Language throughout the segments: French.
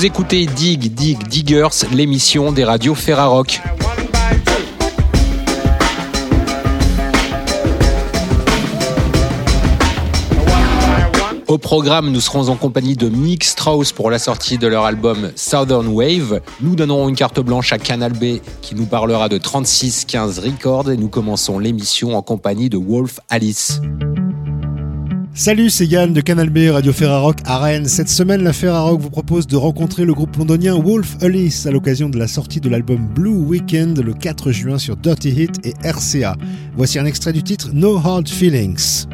Vous écoutez Dig Dig Diggers, l'émission des radios Ferrarock. Au programme, nous serons en compagnie de Mick Strauss pour la sortie de leur album Southern Wave. Nous donnerons une carte blanche à Canal B qui nous parlera de 3615 Records et nous commençons l'émission en compagnie de Wolf Alice. Salut, c'est Yann de Canal B Radio Ferrarock à Rennes. Cette semaine, la Ferrarock vous propose de rencontrer le groupe londonien Wolf Alice à l'occasion de la sortie de l'album Blue Weekend le 4 juin sur Dirty Hit et RCA. Voici un extrait du titre No Hard Feelings.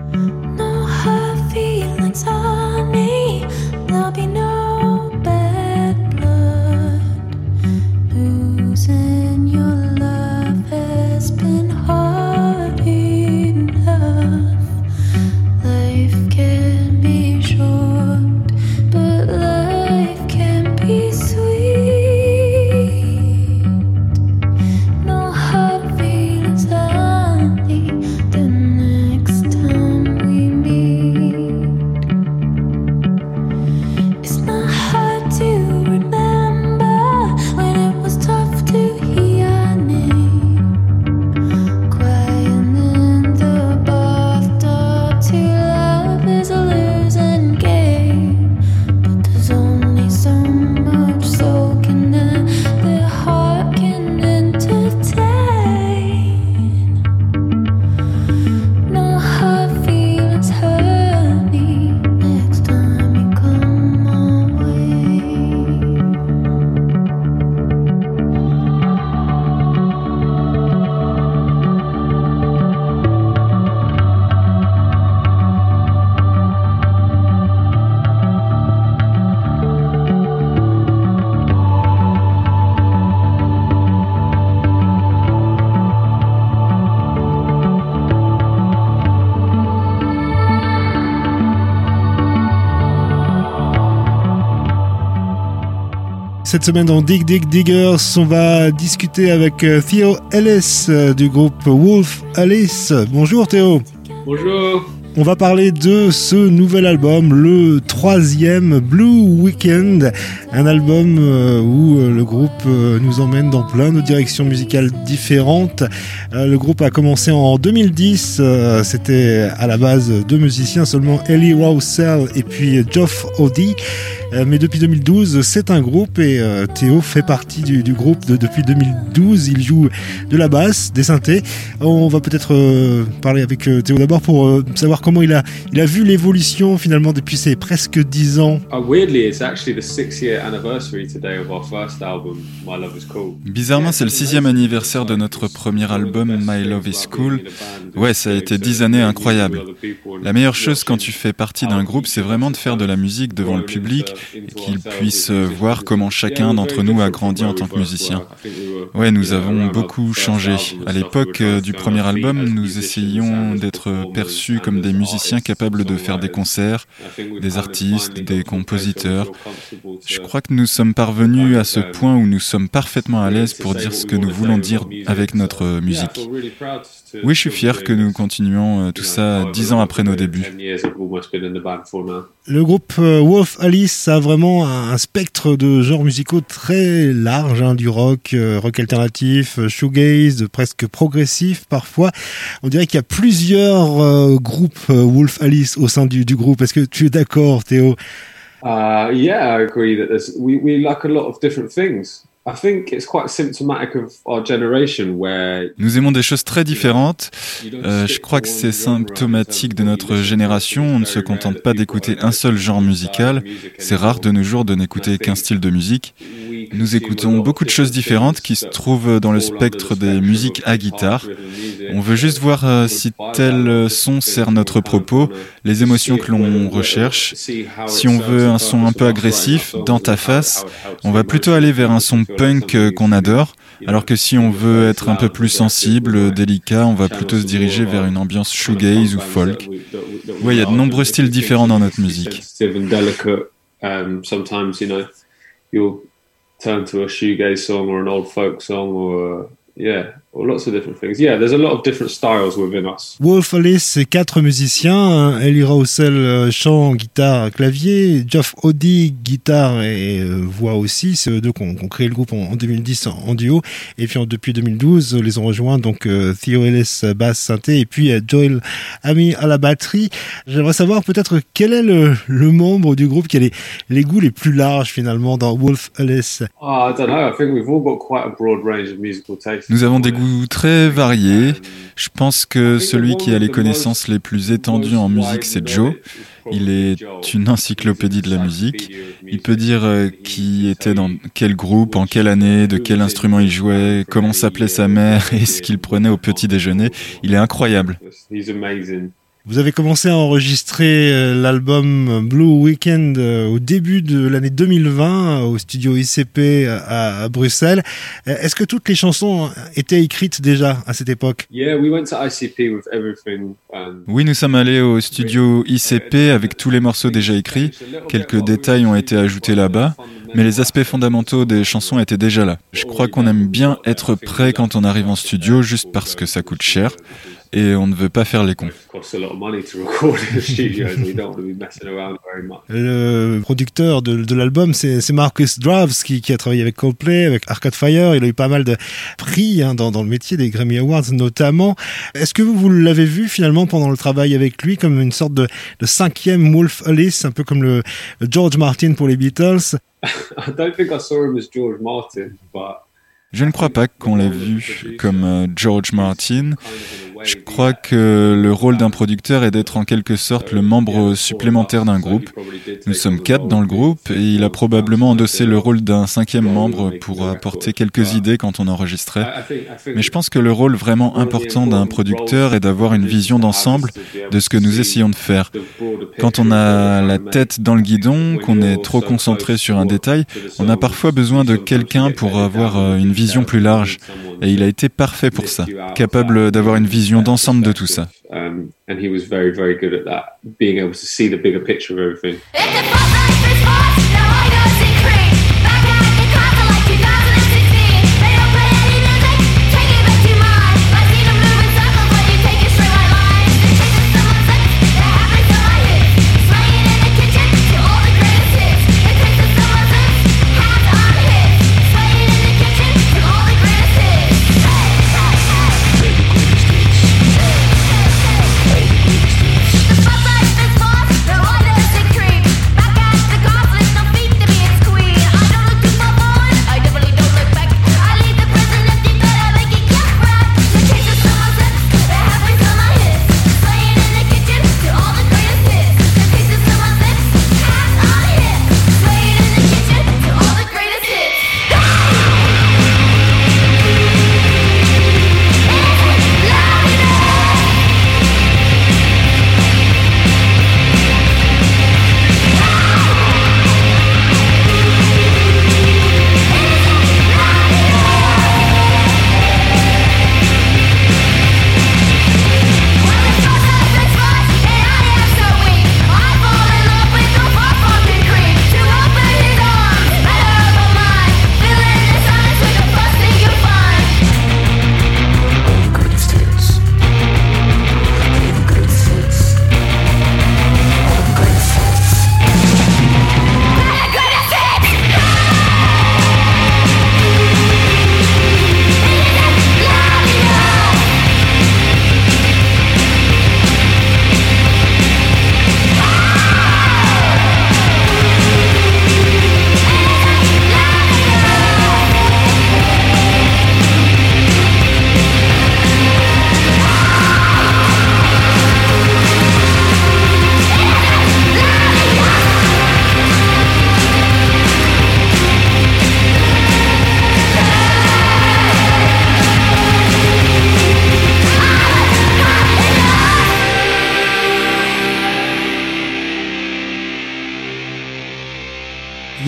Cette semaine dans Dig Dig Diggers, on va discuter avec euh, Theo Ellis euh, du groupe Wolf Alice. Bonjour Théo. Bonjour. On va parler de ce nouvel album, le troisième Blue Weekend, un album euh, où le groupe nous emmène dans plein de directions musicales différentes. Le groupe a commencé en 2010, c'était à la base deux musiciens seulement, Ellie Roussel et puis Geoff Odie. Euh, mais depuis 2012, c'est un groupe et euh, Théo fait partie du, groupe depuis 2012. Il joue de la basse, des synthés. On va peut-être euh, parler avec Théo d'abord pour savoir comment il a, il a vu l'évolution finalement depuis ces presque 10 ans. Bizarrement, c'est le sixième anniversaire de notre premier album My Love Is Cool. Ouais, ça a été 10 années incroyables. La meilleure chose quand tu fais partie d'un groupe, c'est vraiment de faire de la musique devant le public qu'ils puissent voir comment chacun d'entre nous a grandi en tant que musicien. Ouais, nous avons beaucoup changé. À l'époque euh, du premier album, nous essayions d'être perçus comme des musiciens capables de faire des concerts, des artistes, des compositeurs. Je crois que nous sommes parvenus à ce point où nous sommes parfaitement à l'aise pour dire ce que nous voulons dire avec notre musique. Oui, je suis fier que nous continuions euh, tout ça dix ans après nos débuts. Le groupe euh, Wolf Alice a vraiment un spectre de genres musicaux très large, hein, du rock, euh, rock alternatif, shoegaze, presque progressif parfois. On dirait qu'il y a plusieurs groupes Wolf Alice au sein du, groupe. Est-ce que tu es d'accord, Théo? Uh, yeah, I agree that we, we like a lot of different things. Nous aimons des choses très différentes. Euh, je crois que c'est symptomatique de notre génération. On ne se contente pas d'écouter un seul genre musical. C'est rare de nos jours de n'écouter qu'un style de musique. Nous écoutons beaucoup de choses différentes qui se trouvent dans le spectre des musiques à guitare. On veut juste voir euh, si tel son sert notre propos, les émotions que l'on recherche. Si on veut un son un peu agressif, dans ta face, on va plutôt aller vers un son punk qu'on adore. Alors que si on veut être un peu plus sensible, délicat, on va plutôt se diriger vers une ambiance shoegaze ou folk. Oui, il y a de nombreux styles différents dans notre musique. A shoegaze song or an old folk song or yeah lots of different things. Yeah, there's a lot of different styles within us. Wolf Alice, c'est quatre musiciens. Ellie Roussel, euh, chant, guitare, clavier. Geoff Odie, guitare et euh, voix aussi. C'est eux deux qui ont, créé le groupe en, 2010 en, duo. Et puis depuis 2012, les ont rejoints donc euh, Theo Ellis, basse, synthé, et puis Joel Ami à la batterie. J'aimerais savoir peut-être quel est le, le, membre du groupe qui a les, les goûts les plus larges finalement dans Wolf Alice? Oh, I don't know. I think we've all got quite a broad range of musical tastes. Nous avons des goûts très varié. Je pense que celui qui a les connaissances les plus étendues en musique, c'est Joe. Il est une encyclopédie de la musique. Il peut dire euh, qui était dans quel groupe, en quelle année, de quel instrument il jouait, comment s'appelait sa mère et ce qu'il prenait au petit déjeuner. Il est incroyable. Vous avez commencé à enregistrer euh, l'album Blue Weekend euh, au début de l'année 2020 euh, au studio ICP à, Bruxelles. Est-ce que toutes les chansons étaient écrites déjà à cette époque? Oui, nous sommes allés au studio ICP avec tous les morceaux déjà écrits. Quelques détails ont été ajoutés là-bas, mais les aspects fondamentaux des chansons étaient déjà là. Je crois qu'on aime bien être prêt quand on arrive en studio juste parce que ça coûte cher et on ne veut pas faire les cons. Le producteur de, l'album, c'est Marcus Draves qui, a travaillé avec Coldplay, avec Arcade Fire. Il a eu pas mal de prix hein, dans, le métier des Grammy Awards notamment. Est-ce que vous, l'avez vu finalement pendant le travail avec lui comme une sorte de, cinquième Wolf Alice, un peu comme le, George Martin pour les Beatles? I don't think I saw him as George Martin, but je ne crois pas qu'on l'ait vu comme euh, George Martin. Je crois que le rôle d'un producteur est d'être en quelque sorte le membre supplémentaire d'un groupe. Nous sommes quatre dans le groupe et il a probablement endossé le rôle d'un cinquième membre pour apporter quelques idées quand on enregistrait. Mais je pense que le rôle vraiment important d'un producteur est d'avoir une vision d'ensemble de ce que nous essayons de faire. Quand on a la tête dans le guidon, qu'on est trop concentré sur un détail, on a parfois besoin de quelqu'un pour avoir euh, une vision plus large. Et il a été parfait pour ça, capable d'avoir une vision d'ensemble de tout ça.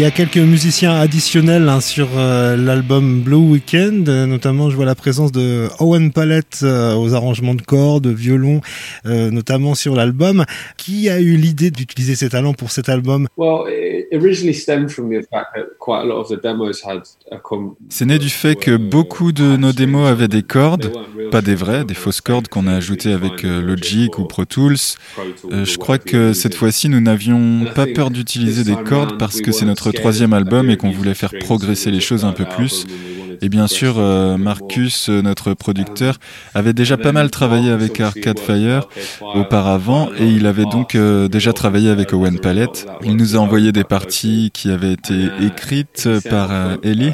A quelques musiciens additionnels hein, sur euh, l'album Blue Weekend, notamment je vois la présence de Owen Palette aux arrangements de cordes, de violon, notamment sur l'album. Qui a eu l'idée d'utiliser ses talents pour cet album? C'est né du fait que beaucoup de nos démos avaient des cordes, pas des vraies, des fausses cordes qu'on a ajoutées avec Logic ou Pro Tools. je crois que cette fois-ci, nous n'avions pas peur d'utiliser des cordes parce que c'est notre troisième album et qu'on voulait faire progresser les choses un peu plus. Et bien sûr, euh, Marcus, euh, notre producteur, avait déjà pas mal travaillé avec Arcade Fire auparavant et il avait donc euh, déjà travaillé avec Owen Palette. Il nous a envoyé des parties qui avaient été écrites par Ellie,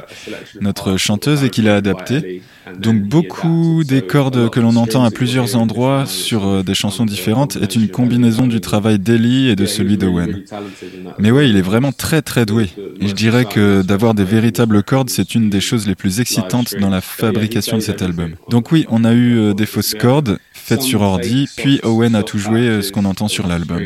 notre chanteuse, et qu'il a adaptées. Donc beaucoup des cordes que l'on entend à plusieurs endroits sur des chansons différentes est une combinaison du travail d'Ellie et de celui d'Owen. Mais ouais, il est vraiment très très doué. Et je dirais que d'avoir des véritables cordes, c'est une des choses les plus excitante dans la fabrication de cet album. Donc oui, on a eu euh, des fausses cordes faites sur ordi, puis Owen a tout joué euh, ce qu'on entend sur l'album.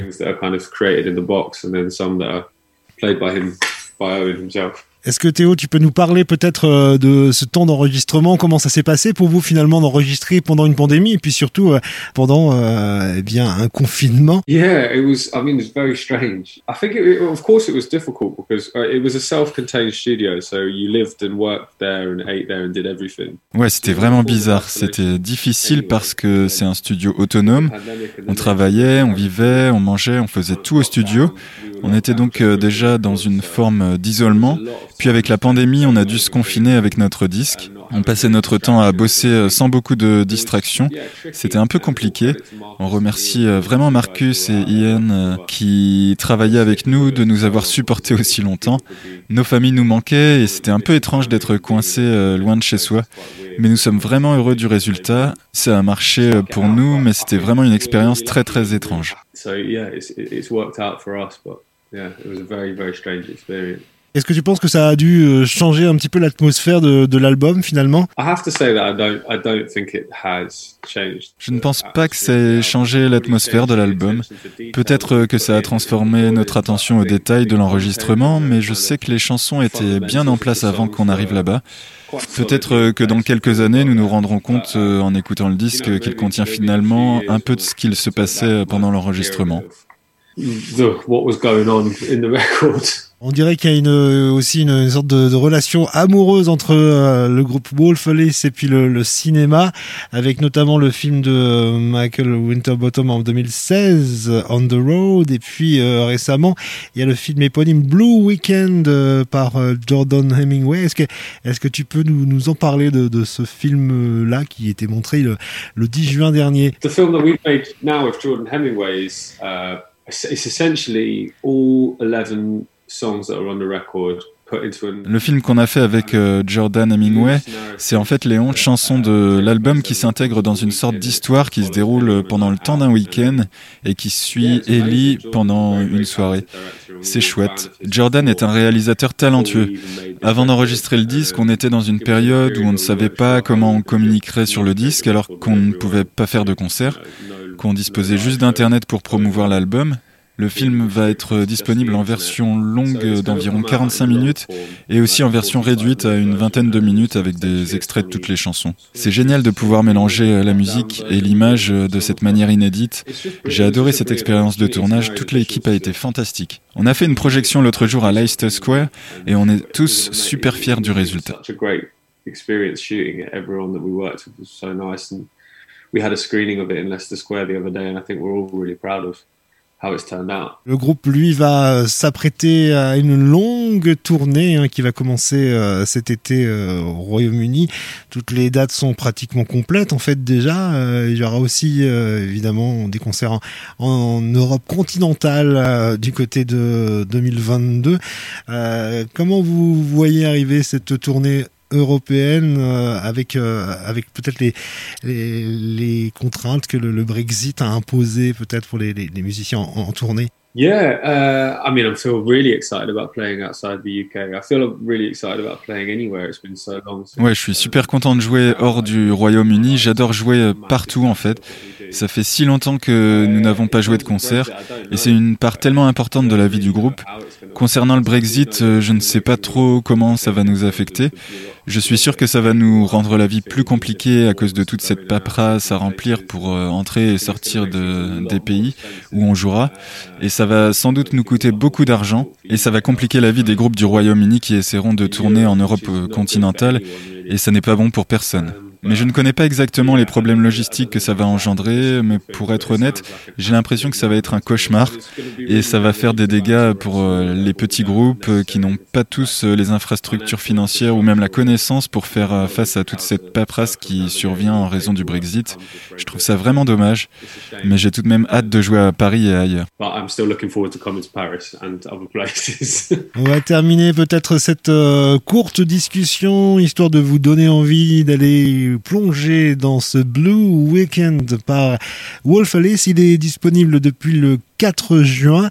Est-ce que Théo, tu peux nous parler peut-être euh, de ce temps d'enregistrement? Comment ça s'est passé pour vous finalement d'enregistrer pendant une pandémie et puis surtout euh, pendant euh, eh bien un confinement? Yeah, it was. I mean, it's very strange. I think, it, of course, it was difficult because uh, it was a self-contained studio, so you lived and worked there and ate there and did everything. Ouais, c'était vraiment bizarre. C'était difficile parce que c'est un studio autonome. On travaillait, on vivait, on mangeait, on faisait tout au studio. On était donc déjà dans une forme d'isolement puis avec la pandémie, on a dû se confiner avec notre disque. On passait notre temps à bosser euh, sans beaucoup de distractions. C'était un peu compliqué. On remercie euh, vraiment Marcus et Ian euh, qui travaillaient avec nous de nous avoir supportés aussi longtemps. Nos familles nous manquaient et c'était un peu étrange d'être coincé loin de chez soi. Mais nous sommes vraiment heureux du résultat. Ça a marché pour nous, mais c'était vraiment une expérience très très étrange. Est-ce que tu penses que ça a dû euh, changer un petit peu l'atmosphère de, de l'album finalement? Je ne pense pas que ça ait changé l'atmosphère de l'album. Peut-être que ça a transformé notre attention aux détails de l'enregistrement, mais je sais que les chansons étaient bien en place avant qu'on arrive là-bas. Peut-être que dans quelques années, nous nous rendrons compte euh, en écoutant le disque qu'il contient finalement un peu de ce qu'il se passait pendant l'enregistrement. On dirait qu'il y a une, aussi une, sorte de, relation amoureuse entre euh, le groupe Wolf Alice et puis le, cinéma, avec notamment le film de Michael Winterbottom en 2016, On the Road, et puis euh, récemment, il y a le film éponyme Blue Weekend euh, par Jordan Hemingway. Est-ce que, tu peux nous, en parler de, ce film-là qui était montré le, le 10 juin dernier? The film that we've made now with Jordan Hemingway is, uh, essentially all 11 le film qu'on a fait avec euh, Jordan Hemingway, c'est en fait les 11 chansons de l'album qui s'intègrent dans une sorte d'histoire qui se déroule pendant le temps d'un week-end et qui suit Ellie pendant une soirée. C'est chouette. Jordan est un réalisateur talentueux. Avant d'enregistrer le disque, on était dans une période où on ne savait pas comment on communiquerait sur le disque alors qu'on ne pouvait pas faire de concert, qu'on disposait juste d'Internet pour promouvoir l'album le film va être disponible en version longue d'environ 45 minutes et aussi en version réduite à une vingtaine de minutes avec des extraits de toutes les chansons. C'est génial de pouvoir mélanger la musique et l'image de cette manière inédite. J'ai adoré cette expérience de tournage, toute l'équipe a été fantastique. On a fait une projection l'autre jour à Leicester Square et on est tous super fiers du résultat. we had a screening of it in Leicester Square the other day, and I think we're all really proud of le groupe, lui, va s'apprêter à une longue tournée hein, qui va commencer euh, cet été euh, au Royaume-Uni. Toutes les dates sont pratiquement complètes, en fait, déjà. Euh, il y aura aussi, évidemment, des concerts en, Europe continentale du côté de 2022. comment vous voyez arriver cette tournée européenne euh, avec euh, avec peut-être les, les, les contraintes que le, Brexit a imposées peut-être pour les, les, musiciens en, tournée? Yeah, uh, I mean, I feel really excited about playing outside the UK. I feel really excited about playing anywhere. It's been so long. Ouais, je suis super content de jouer hors du Royaume-Uni. J'adore jouer euh, partout en fait. Ça fait si longtemps que nous n'avons pas joué de concert et c'est une part tellement importante de la vie du groupe. Concernant le Brexit, je ne sais pas trop comment ça va nous affecter. Je suis sûr que ça va nous rendre la vie plus compliquée à cause de toute cette paperasse à remplir pour euh, entrer et sortir de, des pays où on jouera. Et ça va sans doute nous coûter beaucoup d'argent. Et ça va compliquer la vie des groupes du Royaume-Uni qui essaieront de tourner en Europe euh, continentale. Et ça n'est pas bon pour personne. Mais je ne connais pas exactement les problèmes logistiques que ça va engendrer, mais pour être honnête, j'ai l'impression que ça va être un cauchemar et ça va faire des dégâts pour euh, les petits groupes euh, qui n'ont pas tous euh, les infrastructures financières ou même la connaissance pour faire face à toute cette paperasse qui survient en raison du Brexit. Je trouve ça vraiment dommage, mais j'ai tout de même hâte de jouer à Paris et ailleurs. On va terminer peut-être cette courte discussion histoire de vous donner envie d'aller plongé dans ce Blue Weekend par Wolf Alice. Il est disponible depuis le 4 juin.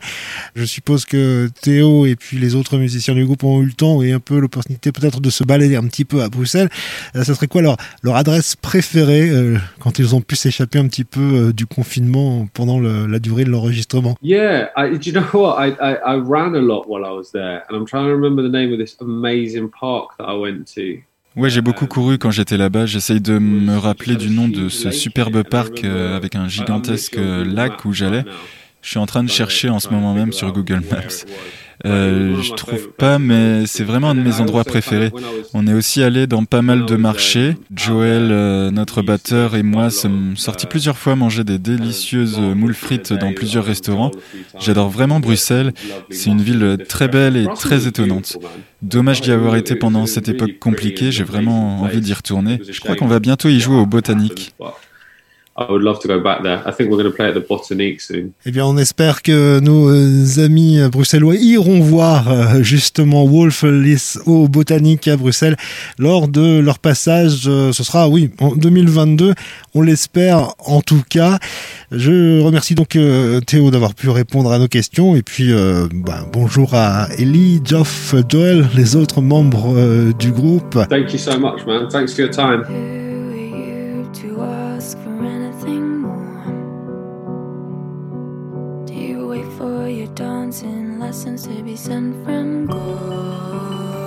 Je suppose que Théo et puis les autres musiciens du groupe ont eu le temps et un peu l'opportunité peut-être de se balader un petit peu à Bruxelles. Euh, ça serait quoi leur, leur adresse préférée euh, quand ils ont pu s'échapper un petit peu euh, du confinement pendant la durée de l'enregistrement? Yeah, I, do you know what? I, I ran a lot while I was there and I'm trying to remember the name of this amazing park that I went to. Ouais, j'ai beaucoup couru quand j'étais là-bas. J'essaye de me rappeler du nom de ce superbe parc euh, avec un gigantesque lac où j'allais. Je suis en train de chercher en ce moment même sur Google Maps. Euh, je trouve pas, mais c'est vraiment un de mes endroits préférés. On est aussi allé dans pas mal de marchés. Joël, euh, notre batteur, et moi sommes sortis plusieurs fois manger des délicieuses moules frites dans plusieurs restaurants. J'adore vraiment Bruxelles. C'est une ville très belle et très étonnante. Dommage d'y avoir été pendant cette époque compliquée. J'ai vraiment envie d'y retourner. Je crois qu'on va bientôt y jouer au Botanique. I would love to go back there. I think we're going to play at the Botanique soon. Eh bien, on espère que nos euh, amis bruxellois iront voir euh, justement Wolf Liss au Botanique à Bruxelles lors de leur passage. Euh, ce sera, oui, en 2022. On l'espère en tout cas. Je remercie donc Théo d'avoir pu répondre à nos questions et puis bah, bonjour à Ellie, Geoff, Joel, les autres membres du groupe. Thank you so much, man. Thanks for your time. Lessons to be sent from God.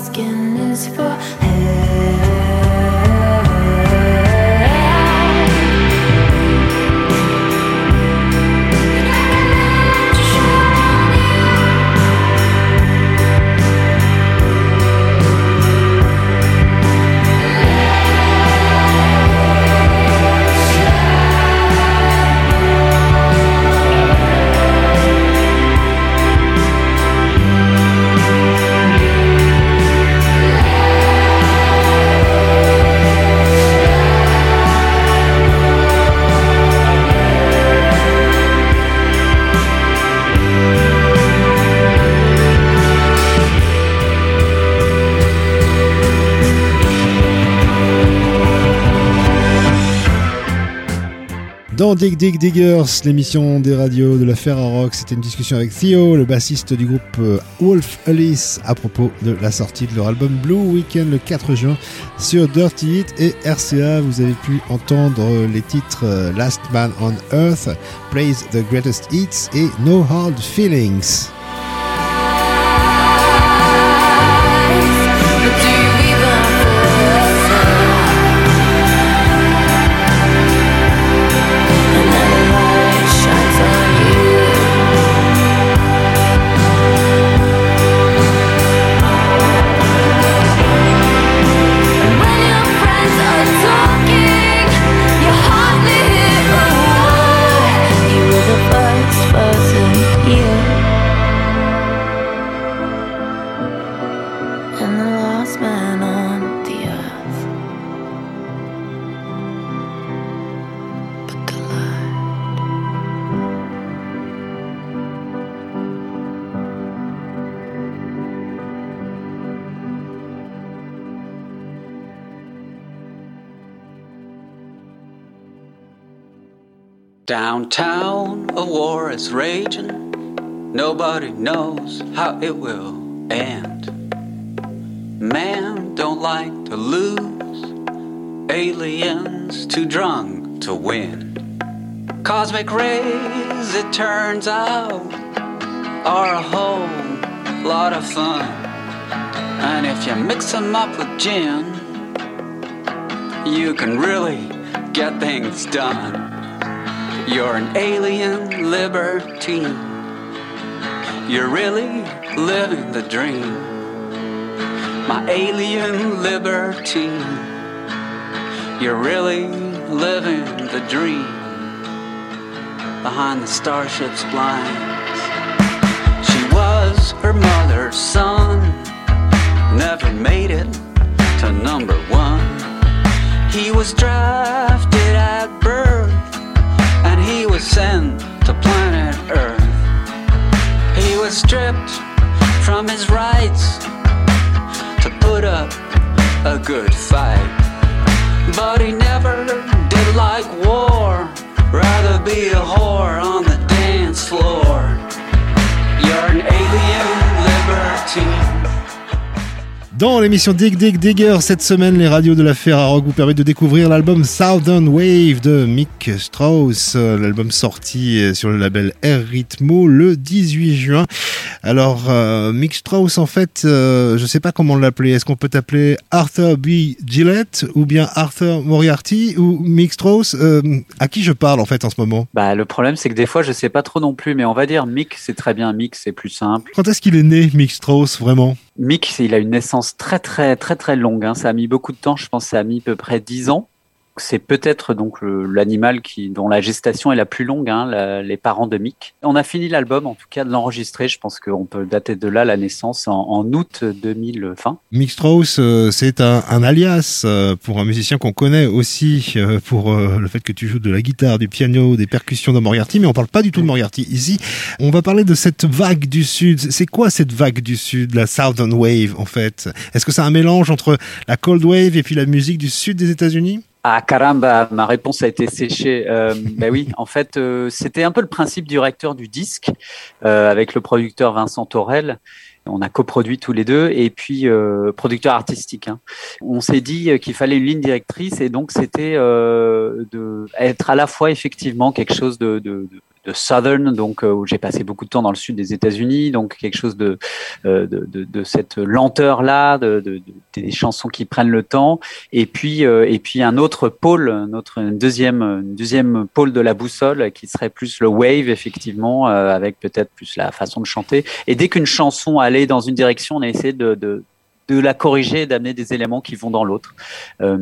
Skin is for Dans Dig Dig Diggers, l'émission des radios de la Rock, c'était une discussion avec Theo, le bassiste du groupe euh, Wolf Alice, à propos de la sortie de leur album Blue Weekend le 4 juin sur Dirty Hit et RCA. Vous avez pu entendre les titres euh, Last Man on Earth, Praise the Greatest Hits et No Hard Feelings. Downtown, a war is raging. Nobody knows how it will end. Man don't like to lose. Aliens too drunk to win. Cosmic rays, it turns out, are a whole lot of fun. And if you mix them up with gin, you can really get things done. You're an alien libertine. You're really living the dream. My alien libertine. You're really living the dream. Behind the starship's blinds. She was her mother's son. Never made it to number one. He was drafted at birth he was sent to planet Earth. He was stripped from his rights to put up a good fight. But he never did like war, rather be a whore on the dance floor. You're an alien libertine. Dans l'émission Dig Dig Digger, cette semaine, les radios de la Ferrari vous permettent de découvrir l'album Southern Wave de Mick Strauss, l'album sorti sur le label Air Ritmo le 18 juin. Alors, euh, Mick Strauss, en fait, euh, je sais pas comment l'appeler. Est-ce qu'on peut t'appeler Arthur B. Gillette ou bien Arthur Moriarty ou Mick Strauss? Euh, À qui je parle en fait en ce moment? Bah, le problème, c'est que des fois, je sais pas trop non plus, mais on va dire Mick, c'est très bien. Mick, c'est plus simple. Quand est-ce qu'il est né, Mick Strauss, vraiment? Mick, il a une naissance très très très très longue. Hein. Ça a mis beaucoup de temps. Je pense que ça a mis à peu près 10 ans c'est peut-être donc l'animal qui dont la gestation est la plus longue, hein, les parents de Mick. On a fini l'album, en tout cas de l'enregistrer. Je pense qu'on peut dater de là la naissance en, août 2020. Mick Strauss, euh, c'est un, alias euh, pour un musicien qu'on connaît aussi euh, pour le fait que tu joues de la guitare, du piano, des percussions de Moriarty, mais on parle pas du tout de Moriarty ici. On va parler de cette vague du Sud. C'est quoi cette vague du Sud, la Southern Wave en fait? Est-ce que c'est un mélange entre la Cold Wave et puis la musique du Sud des États-Unis? Ah caramba, ma réponse a été séchée. Euh, ben oui, en fait, euh, c'était un peu le principe du recteur du disque euh, avec le producteur Vincent Torel. On a coproduit tous les deux et puis euh, producteur artistique. Hein. On s'est dit qu'il fallait une ligne directrice et donc c'était de être à la fois effectivement quelque chose de Southern, donc euh, où j'ai passé beaucoup de temps dans le sud des États-Unis, donc quelque chose de euh, de, cette lenteur là, de, de, des chansons qui prennent le temps, et puis euh, et puis un autre pôle, notre deuxième deuxième pôle de la boussole qui serait plus le wave effectivement, avec peut-être plus la façon de chanter. Et dès qu'une chanson allait dans une direction, on a essayé de de la corriger et d'amener des éléments qui vont dans l'autre. Euh,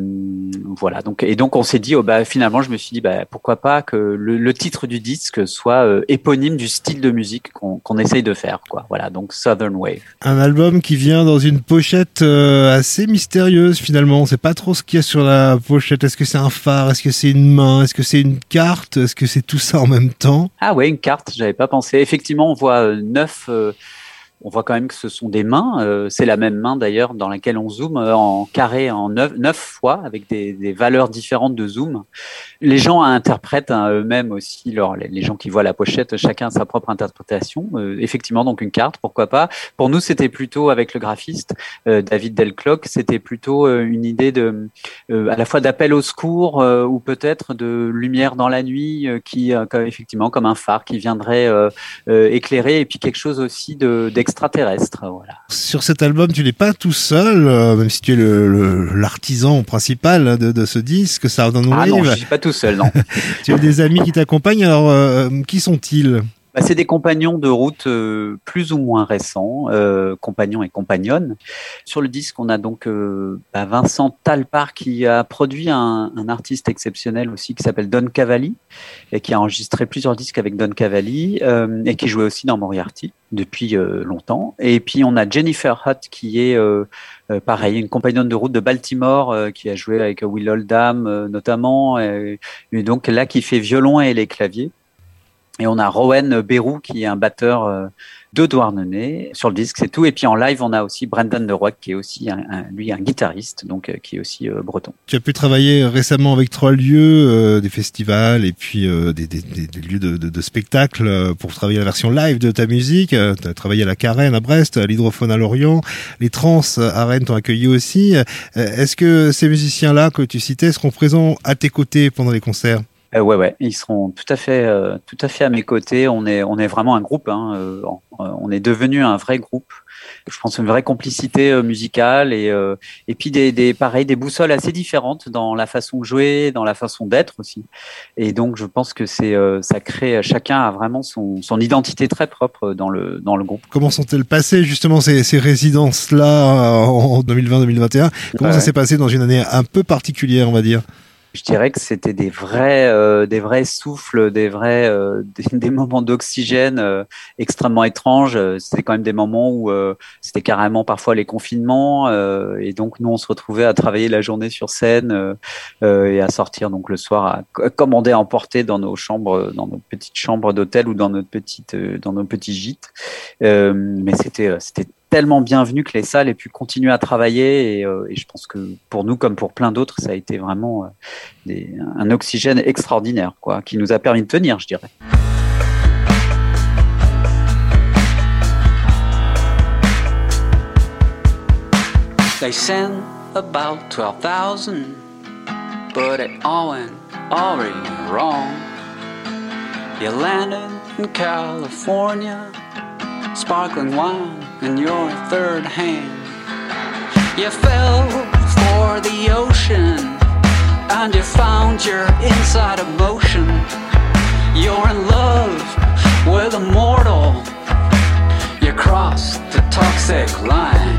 voilà. Donc et donc on s'est dit, oh, bah finalement, je me suis dit, bah pourquoi pas que le, titre du disque soit euh, éponyme du style de musique qu'on essaye de faire, quoi. Voilà. Donc Southern Wave. Un album qui vient dans une pochette euh, assez mystérieuse finalement. On sait pas trop ce qu'il y a sur la pochette. Est-ce que c'est un phare? Est-ce que c'est une main? Est-ce que c'est une carte? Est-ce que c'est tout ça en même temps? Ah ouais, une carte. J'avais pas pensé. Effectivement, on voit neuf on voit quand même que ce sont des mains. Euh, c'est la même main d'ailleurs dans laquelle on zoome euh, en carré en neuf, fois avec des, des, valeurs différentes de zoom. Les gens interprètent hein, eux-mêmes aussi, leur, les, gens qui voient la pochette, chacun sa propre interprétation. Euh, effectivement, donc une carte, pourquoi pas. Pour nous, c'était plutôt avec le graphiste David Delcloc, c'était plutôt une idée de à la fois d'appel au secours ou peut-être de lumière dans la nuit qui, effectivement, comme un phare qui viendrait éclairer et puis quelque chose aussi de extraterrestre. Voilà. Sur cet album, tu n'es pas tout seul, euh, même si tu es l'artisan le, principal de, de, ce disque, Wave. Ah non, je suis pas tout seul, non. tu as des amis qui t'accompagnent, alors euh, qui sont-ils? Bah, c'est des compagnons de route euh, plus ou moins récents, euh, compagnons et compagnonnes. Sur le disque, on a donc euh, bah, Vincent Talpar qui a produit un, un artiste exceptionnel aussi qui s'appelle Don Cavalli et qui a enregistré plusieurs disques avec Don Cavalli et qui jouait aussi dans Moriarty depuis longtemps. Et puis on a Jennifer Hutt qui est pareil, une compagnonne de route de Baltimore qui a joué avec Will Oldham notamment, et, donc là qui fait violon et les claviers. Et on a Rowan Bérou qui est un batteur euh, de Douarnenez sur le disque, c'est tout. Et puis en live, on a aussi Brendan de Roy qui est aussi un, lui un guitariste, donc euh, qui est aussi euh, breton. Tu as pu travailler récemment avec trois lieux, des festivals et puis des, des, des, lieux de, de, de, spectacle pour travailler la version live de ta musique. tu as travaillé à la Carène à Brest, à l'Hydrophone à Lorient, les Trans à Rennes t'ont accueilli aussi. Est-ce que ces musiciens-là que tu citais seront présents à tes côtés pendant les concerts? Euh, ouais, ouais, ils seront tout à fait, euh, tout à fait à mes côtés. On est, on est vraiment un groupe. Hein, euh, on est devenu un vrai groupe. Je pense une vraie complicité euh, musicale et et puis des, des pareil des boussoles assez différentes dans la façon de jouer, dans la façon d'être aussi. Et donc je pense que c'est ça crée chacun a vraiment son, son identité très propre dans le dans le groupe. Comment sont-elles passées justement ces, ces résidences là en 2020-2021 Comment ça s'est passé dans une année un peu particulière, on va dire? Je dirais que c'était des vrais, euh, des vrais souffles, des vrais, euh, des, moments d'oxygène euh, extrêmement étranges. C'était quand même des moments où c'était carrément parfois les confinements, et donc nous on se retrouvait à travailler la journée sur scène et à sortir donc le soir à commander, à emporter dans nos chambres, dans nos petites chambres d'hôtel ou dans notre petite, dans nos petits gîtes. mais c'était, c'était tellement bienvenu que les salles aient pu continuer à travailler euh, et, je pense que pour nous comme pour plein d'autres ça a été vraiment euh, un oxygène extraordinaire quoi qui nous a permis de tenir je dirais. They sent about 12,000 but it all went already wrong. You landed in California sparkling wine in your third hand. You fell for the ocean and you found your inside emotion. You're in love with a mortal. You crossed the toxic line.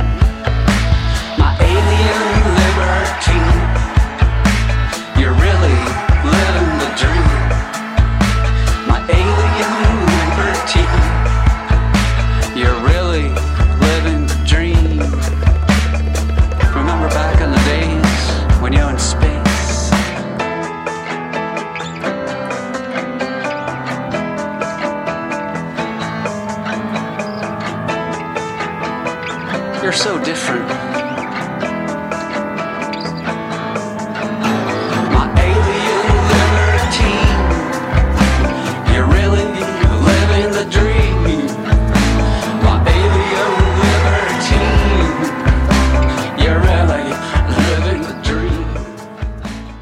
My alien libertine. So different.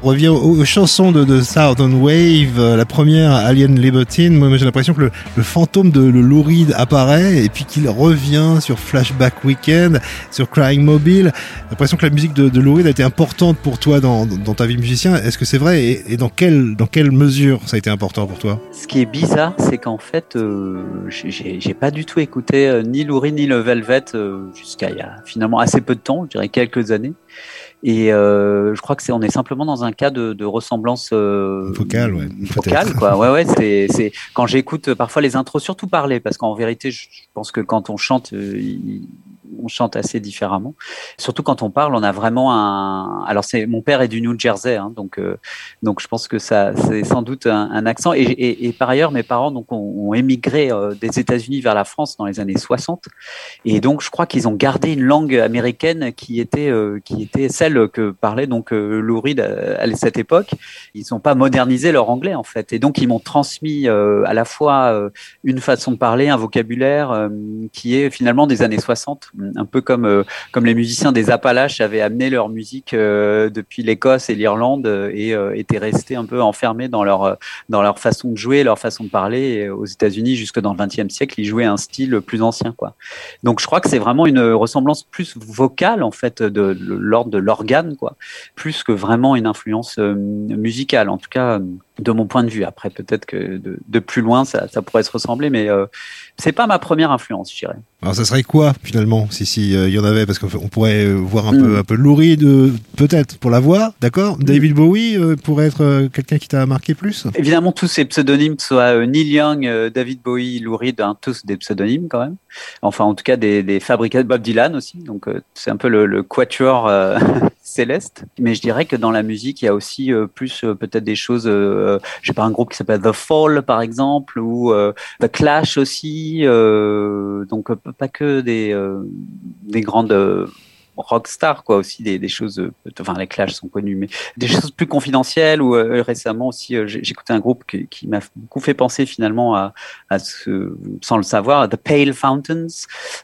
Revient aux, chansons de, de, Southern Wave, euh, la première Alien Libertine. Moi, j'ai l'impression que le, fantôme de le Lou Reed apparaît et puis qu'il revient sur Flashback Weekend, sur Crying Mobile. J'ai l'impression que la musique de, de Lou Reed a été importante pour toi dans, ta vie musicien. Est-ce que c'est vrai et, dans quelle dans quelle mesure ça a été important pour toi? Ce qui est bizarre, c'est qu'en fait, euh, j'ai pas du tout écouté euh, ni Lou Reed ni le Velvet euh, jusqu'à il y a finalement assez peu de temps, je dirais quelques années. Et euh, je crois que c'est on est simplement dans un cas de, de ressemblance euh, vocale, ouais, vocale quoi. Ouais, ouais. C'est, c'est quand j'écoute parfois les intros, surtout parler, parce qu'en vérité, je pense que quand on chante, euh, on chante assez différemment. Surtout quand on parle, on a vraiment un. Alors c'est mon père est du New Jersey, hein, donc donc je pense que ça c'est sans doute un, accent. Et, par ailleurs, mes parents donc ont, émigré des États-Unis vers la France dans les années 60, et donc je crois qu'ils ont gardé une langue américaine qui était qui était celle que parlait donc Lou Reed à, à cette époque. Ils n'ont pas modernisé leur anglais en fait, et donc ils m'ont transmis à la fois une façon de parler, un vocabulaire qui est finalement des années 60, un peu comme comme les musiciens des Appalaches avaient amené leur musique depuis l'Écosse et l'Irlande et étaient restés un peu enfermés dans leur dans leur façon de jouer, leur façon de parler. Aux États-Unis, jusque dans le XXe siècle, ils jouaient un style plus ancien, quoi. Donc, je crois que c'est vraiment une ressemblance plus vocale en fait de, l'ordre de l'organe, quoi, plus que vraiment une influence musicale. En tout cas de mon point de vue. Après, peut-être que de, plus loin, ça, ça pourrait se ressembler, mais euh, c'est pas ma première influence, je dirais. Alors, ça serait quoi finalement, si si euh, il y en avait, parce qu'on pourrait euh, voir un peu mm. un peu Laurie de peut-être pour la voix, d'accord? Mm. David Bowie euh, pourrait être quelqu'un qui t'a marqué plus? Évidemment, tous ces pseudonymes, soit Neil Young, David Bowie, Lou Reed, hein, tous des pseudonymes quand même. Enfin, en tout cas, des, des fabricants de Bob Dylan aussi. Donc, c'est un peu le, le quatuor céleste. Mais je dirais que dans la musique, il y a aussi plus peut-être des choses. Euh, J'ai pas un groupe qui s'appelle The Fall par exemple ou The Clash aussi. donc pas que des, des grandes rockstar quoi aussi des, choses euh, enfin les Clash sont connus mais des choses plus confidentielles ou euh, récemment aussi euh, écouté un groupe qui, qui m'a beaucoup fait penser finalement à, à ce sans le savoir The Pale Fountains.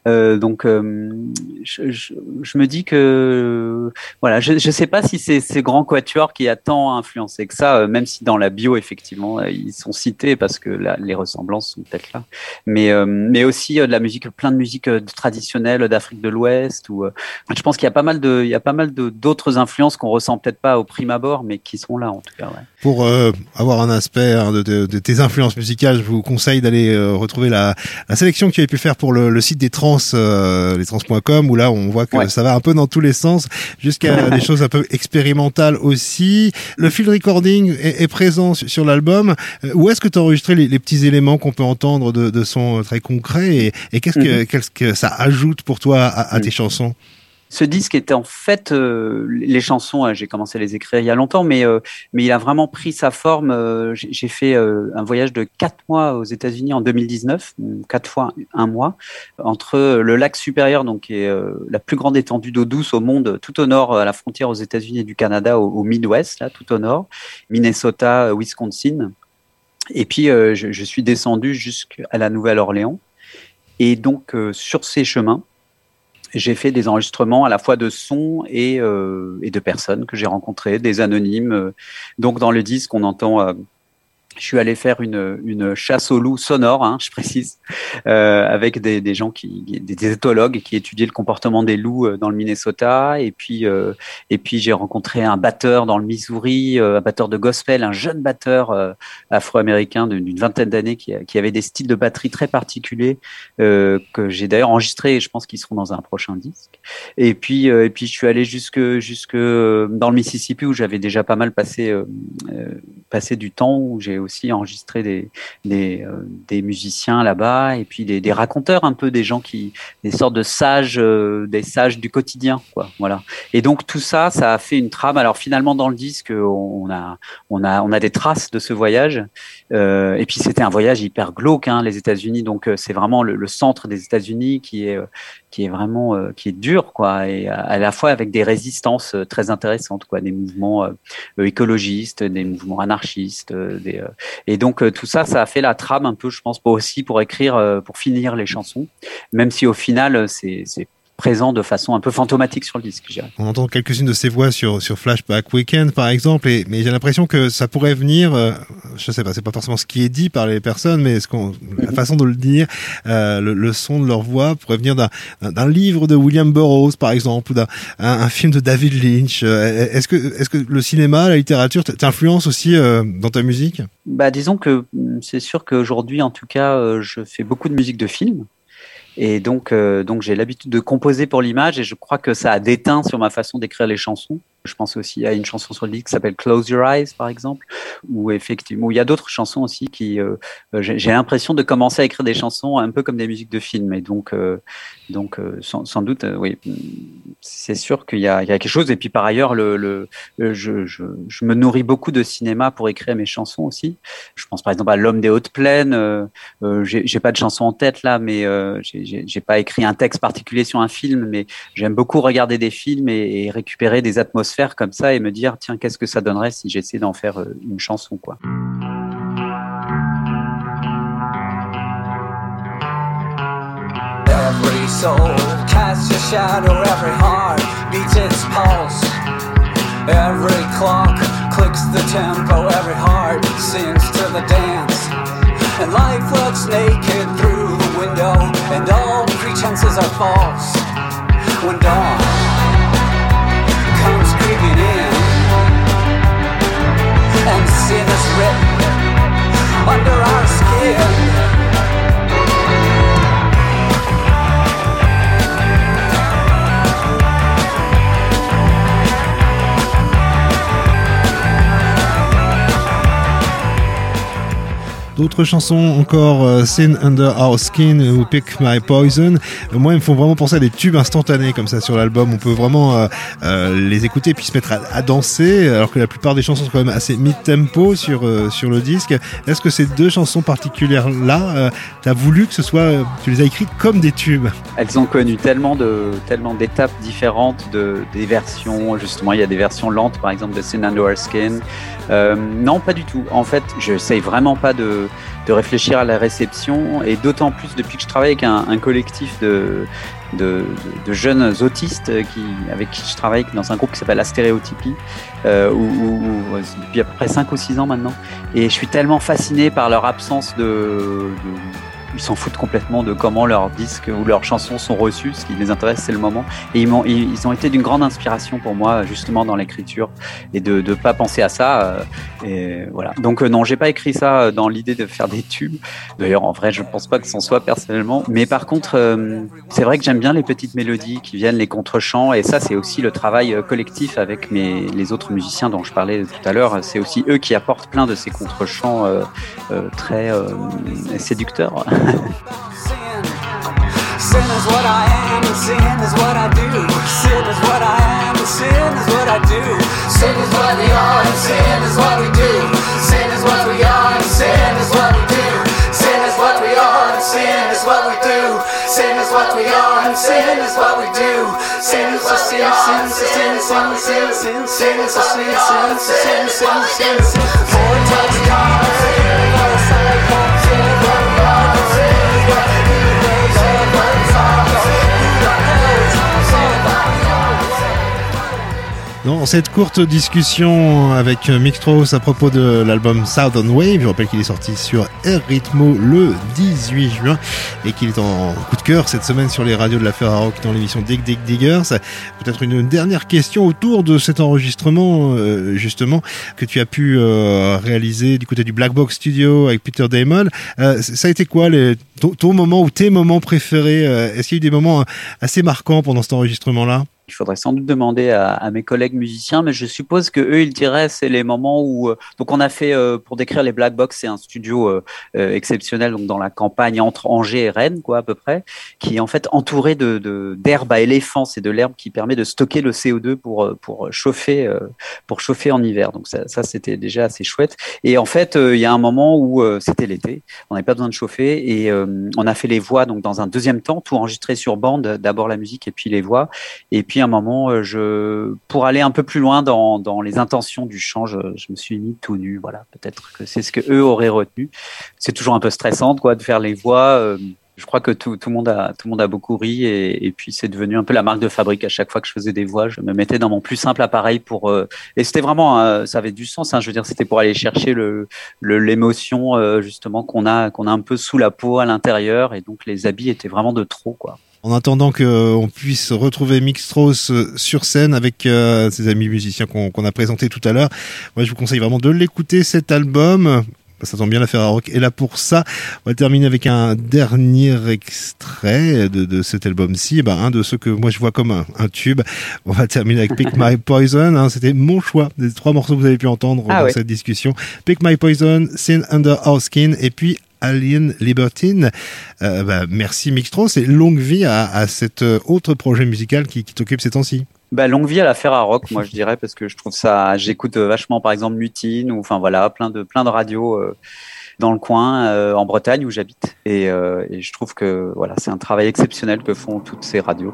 Euh, donc je, je, je, me dis que voilà je je sais pas si c'est ces grands quatuors qui a tant influencé que ça même si dans la bio effectivement ils sont cités parce que la, les ressemblances sont peut-être là. Mais mais aussi de la musique plein de musique traditionnelle d'Afrique de l'Ouest ou je pense qu'il y a pas mal de, il y a pas mal de d'autres influences qu'on ressent peut-être pas au prime abord, mais qui sont là en tout cas. Ouais. Pour euh, avoir un aspect hein, de, de, de, tes influences musicales, je vous conseille d'aller euh, retrouver la, la, sélection que tu avais pu faire pour le, le site des trans, euh, les trans.com, où là on voit que ça va un peu dans tous les sens, jusqu'à des choses un peu expérimentales aussi. Le field recording est, est présent sur l'album. Euh, où est-ce que tu as enregistré les, les, petits éléments qu'on peut entendre de, de son très concrets et, et qu'est-ce que, mm-hmm. qu'est-ce que ça ajoute pour toi à, à tes mm. chansons? Ce disque était en fait euh, les chansons. Euh, j'ai commencé à les écrire il y a longtemps, mais euh, mais il a vraiment pris sa forme. Euh, j'ai fait euh, un voyage de quatre mois aux États-Unis en 2019, quatre fois un mois, entre le lac supérieur, donc qui est la plus grande étendue d'eau douce au monde, tout au nord, à la frontière aux États-Unis et du Canada, au, au Midwest, là, tout au nord, Minnesota, Wisconsin. Et puis je, je suis descendu jusqu'à la Nouvelle-Orléans. Et donc sur ces chemins j'ai fait des enregistrements à la fois de sons et, euh, et de personnes que j'ai rencontrées, des anonymes. Donc dans le disque, on entend euh, je suis allé faire une, une chasse au loup sonore, hein, je précise, euh, avec des, des, gens qui, des, éthologues qui étudiaient le comportement des loups euh, dans le Minnesota, et puis euh, et puis j'ai rencontré un batteur dans le Missouri, euh, un batteur de gospel, un jeune batteur euh, afro-américain d'une vingtaine d'années qui, qui, avait des styles de batterie très particuliers que j'ai d'ailleurs enregistré, et je pense qu'ils seront dans un prochain disque. Et puis et puis je suis allé jusque jusque dans le Mississippi où j'avais déjà pas mal passé passé du temps où j'ai aussi enregistré des, euh, des musiciens là-bas et puis des, des, raconteurs un peu, des gens qui, des sortes de sages, euh, des sages du quotidien, quoi. Voilà. Et donc tout ça, ça a fait une trame. Alors finalement dans le disque, on a, on a, on a des traces de ce voyage. Euh, et puis c'était un voyage hyper glauque, hein, les États-Unis. Donc c'est vraiment le, centre des États-Unis qui est, qui est vraiment, qui est dur, quoi, et à, la fois avec des résistances très intéressantes, quoi, des mouvements écologistes, des mouvements anarchistes, des, et donc euh, tout ça, ça a fait la trame un peu, je pense, pour aussi pour écrire, euh, pour finir les chansons, même si au final c'est présent de façon un peu fantomatique sur le disque. On entend quelques-unes de ces voix sur sur Flashback Weekend par exemple, et, mais j'ai l'impression que ça pourrait venir, euh, je sais pas, c'est pas forcément ce qui est dit par les personnes, mais ce qu'on, la façon de le dire, euh, le, le, son de leur voix pourrait venir d'un d'un livre de William Burroughs par exemple, ou d'un un, un, film de David Lynch. Euh, est-ce que est-ce que le cinéma, la littérature t'influence aussi euh, dans ta musique? Bah disons que mm, c'est sûr qu'aujourd'hui en tout cas, euh, je fais beaucoup de musique de film. Et donc, euh, donc j'ai l'habitude de composer pour l'image et je crois que ça a déteint sur ma façon d'écrire les chansons. Je pense aussi à une chanson sur le disque qui s'appelle Close Your Eyes, par exemple, où effectivement, il y a d'autres chansons aussi qui, euh, j'ai l'impression de commencer à écrire des chansons un peu comme des musiques de film. Et donc, euh, donc euh, sans, doute, oui, c'est sûr qu'il y, a quelque chose. Et puis par ailleurs, le, je, je, me nourris beaucoup de cinéma pour écrire mes chansons aussi. Je pense par exemple à L'homme des hautes plaines. J'ai pas de chanson en tête là, mais j'ai pas écrit un texte particulier sur un film, mais j'aime beaucoup regarder des films et récupérer des atmosphères faire comme ça et me dire tiens qu'est-ce que ça donnerait si j'essaie d'en faire euh, une chanson quoi. Every soul casts a shadow, every heart beats its pulse. Every clock clicks the tempo, every heart sings to the dance. And life looks naked through the window, and all pretenses are false. When dawn sin is written under our skin D'autres chansons encore, euh, Sin Under Our Skin ou Pick My Poison. Euh, moi, ils me font vraiment penser à des tubes instantanés comme ça sur l'album. On peut vraiment euh, les écouter et puis se mettre à, danser, alors que la plupart des chansons sont quand même assez mid-tempo sur sur le disque. Est-ce que ces deux chansons particulières là, tu as voulu que ce soit, tu les as écrites comme des tubes? Elles ont connu tellement de tellement d'étapes différentes de des versions. Justement, il y a des versions lentes, par exemple de Sin Under Our Skin. non, pas du tout. En fait, je n'essaye vraiment pas de de, réfléchir à la réception et d'autant plus depuis que je travaille avec un, collectif de, de, jeunes autistes qui, avec qui je travaille dans un groupe qui s'appelle La Stéréotypie, euh, depuis à peu près 5 ou 6 ans maintenant. Et je suis tellement fasciné par leur absence de ils s'en foutent complètement de comment leurs disques ou leurs chansons sont reçus. Ce qui les intéresse, c'est le moment. Et ils, ont, ils ont été d'une grande inspiration pour moi, justement, dans l'écriture et de ne pas penser à ça. Euh, et voilà. Donc, euh, non, j'ai pas écrit ça euh, dans l'idée de faire des tubes. D'ailleurs, en vrai, je pense pas que c'en soit personnellement. Mais par contre, c'est vrai que j'aime bien les petites mélodies qui viennent, les contre-chants. Et ça, c'est aussi le travail collectif avec mes, les autres musiciens dont je parlais tout à l'heure. C'est aussi eux qui apportent plein de ces contre-chants très séducteurs. Sin is what I am, and sin is what I do. Sin is what I am, and sin is what I do. Sin is what we are, and sin is what we do. Sin is what we are, and sin is what we do. Sin is what we are, and sin is what we do. Sin is what we are, and sin is what we do. Sin is what we are, sin, sin, sin, sin, sin, sin, sin is what we sin, sin, sin, sin, sin, sin. Four times God. Dans cette courte discussion avec Mixtros à propos de l'album Southern Wave, je rappelle qu'il est sorti sur Air Ritmo le 18 juin et qu'il est en coup de cœur cette semaine sur les radios de la Ferrarock dans l'émission Dig Dig Diggers. Peut-être une dernière question autour de cet enregistrement euh, justement que tu as pu euh, réaliser du côté du Black Box Studio avec Peter Damon. Euh, ça a été quoi les, ton, moment ou tes moments préférés Est-ce qu'il y a eu des moments assez marquants pendant cet enregistrement-là? Il faudrait sans doute demander à, à, mes collègues musiciens, mais je suppose que eux, ils diraient c'est les moments où euh, donc on a fait euh, pour décrire les Black Box, c'est un studio euh, exceptionnel donc dans la campagne entre Angers et Rennes quoi à peu près, qui est en fait entouré de d'herbe à éléphants, c'est de l'herbe qui permet de stocker le CO2 pour pour chauffer pour chauffer en hiver. Donc ça, ça c'était déjà assez chouette. Et en fait, il y a un moment où c'était l'été, on n'avait pas besoin de chauffer et on a fait les voix donc dans un deuxième temps, tout enregistré sur bande, d'abord la musique et puis les voix et puis un moment, euh, je, pour aller un peu plus loin dans, les intentions du chant, je, me suis mis tout nu. Voilà, peut-être que c'est ce que eux auraient retenu. C'est toujours un peu stressant, quoi, de faire les voix. Euh, je crois que tout, le monde a beaucoup ri et, puis c'est devenu un peu la marque de fabrique à chaque fois que je faisais des voix je me mettais dans mon plus simple appareil pour euh, et c'était vraiment ça avait du sens hein, je veux dire c'était pour aller chercher l'émotion justement qu'on a qu'on a un peu sous la peau à l'intérieur et donc les habits étaient vraiment de trop quoi en attendant qu'on puisse retrouver Mixtros euh, sur scène avec euh, ses amis musiciens qu'on a présentés tout à l'heure, moi je vous conseille vraiment de l'écouter cet album Ça tombe bien, l'affaire à rock est là pour ça. On va terminer avec un dernier extrait de, de cet album-ci. Ben, un de ceux que moi je vois comme un, un tube. On va terminer avec Pick My Poison. Hein. C'était mon choix des trois morceaux que vous avez pu entendre ah dans cette discussion. Pick My Poison, Sin Under Our Skin et puis Alien Libertine. Euh, bah, merci Mixtros et longue vie à, cet autre projet musical qui, qui t'occupe ces temps-ci. Bah, longue vie à la à Rock, moi je dirais, parce que je trouve ça. J'écoute vachement, par exemple, Mutine ou enfin voilà, plein de plein de radios euh, dans le coin, euh, en Bretagne où j'habite, et, euh, et, je trouve que voilà, c'est un travail exceptionnel que font toutes ces radios.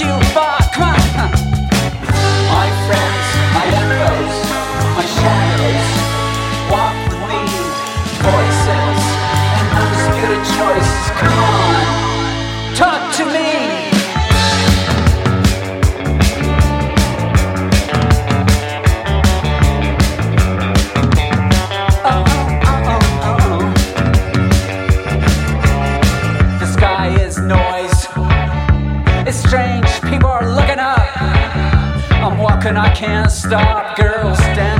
know for can't stop girls dancing